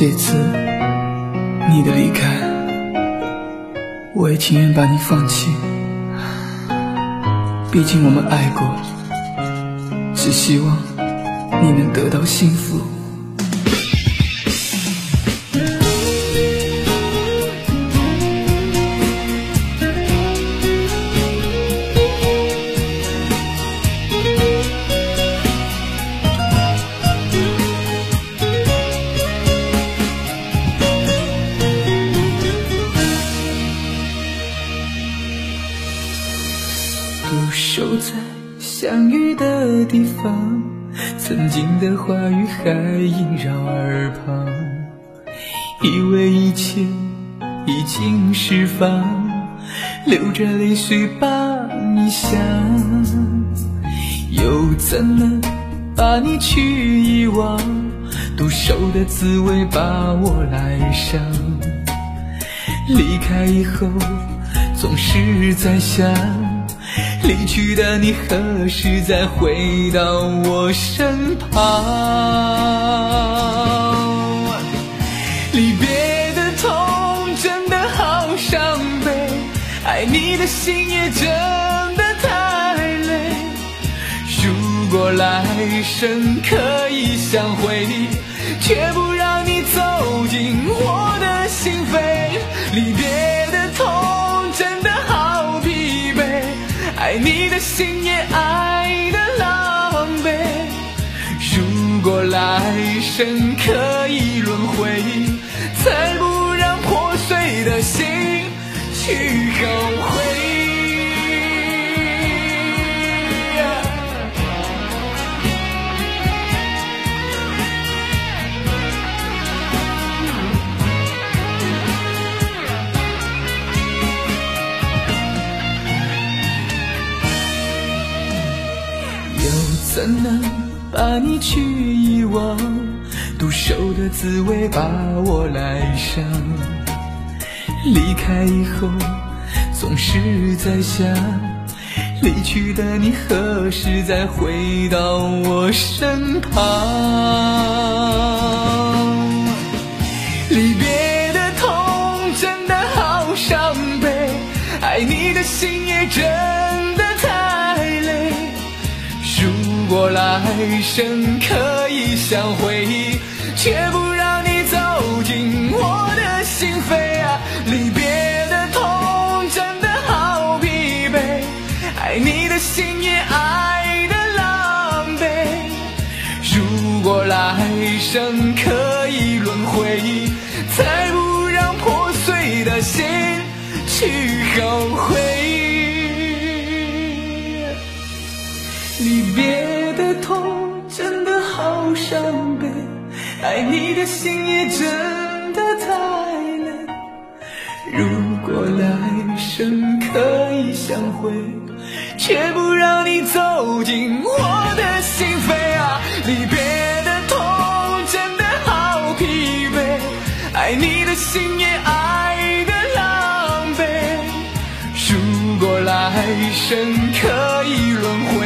这次你的离开，我也情愿把你放弃。毕竟我们爱过，只希望你能得到幸福。独守在相遇的地方，曾经的话语还萦绕耳旁，以为一切已经释放，流着泪水把你想，又怎能把你去遗忘？独守的滋味把我来伤，离开以后总是在想。离去的你何时再回到我身旁？离别的痛真的好伤悲，爱你的心也真的太累。如果来生可以相会，却不让你走进我的心扉。离别心也爱的狼狈。如果来生可以轮回，才不让破碎的心去后悔。怎能把你去遗忘？独守的滋味把我来伤。离开以后总是在想，离去的你何时再回到我身旁？离别的痛真的好伤悲，爱你的心也真的太累。如果来生可以相会，却不让你走进我的心扉啊！离别的痛真的好疲惫，爱你的心也爱的狼狈。如果来生可以轮回，才不让破碎的心去后悔。伤悲，爱你的心也真的太累。如果来生可以相会，却不让你走进我的心扉啊！离别的痛真的好疲惫，爱你的心也爱的狼狈。如果来生可以轮回，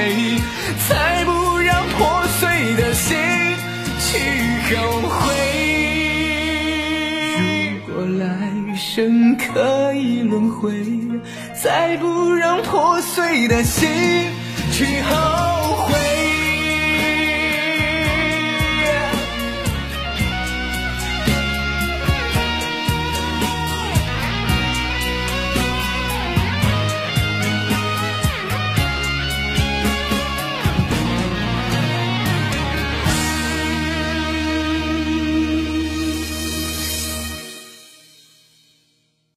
才去后悔。如果来生可以轮回，再不让破碎的心去后。